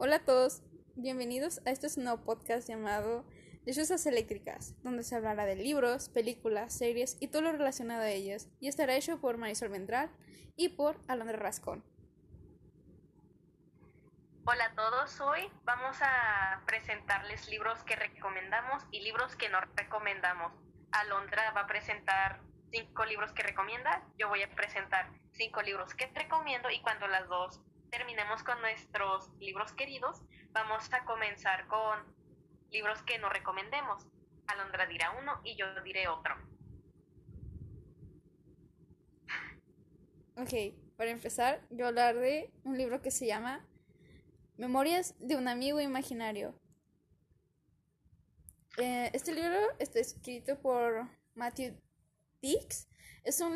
Hola a todos, bienvenidos a este nuevo podcast llamado Lechuzas Eléctricas, donde se hablará de libros, películas, series y todo lo relacionado a ellas, y estará hecho por Marisol Ventral y por Alondra Rascón. Hola a todos, hoy vamos a presentarles libros que recomendamos y libros que no recomendamos. Alondra va a presentar cinco libros que recomienda, yo voy a presentar cinco libros que recomiendo y cuando las dos terminemos con nuestros libros queridos, vamos a comenzar con libros que no recomendemos. Alondra dirá uno y yo diré otro. Ok, para empezar, yo hablar de un libro que se llama Memorias de un amigo imaginario. Eh, este libro está escrito por Matthew Dix. Es un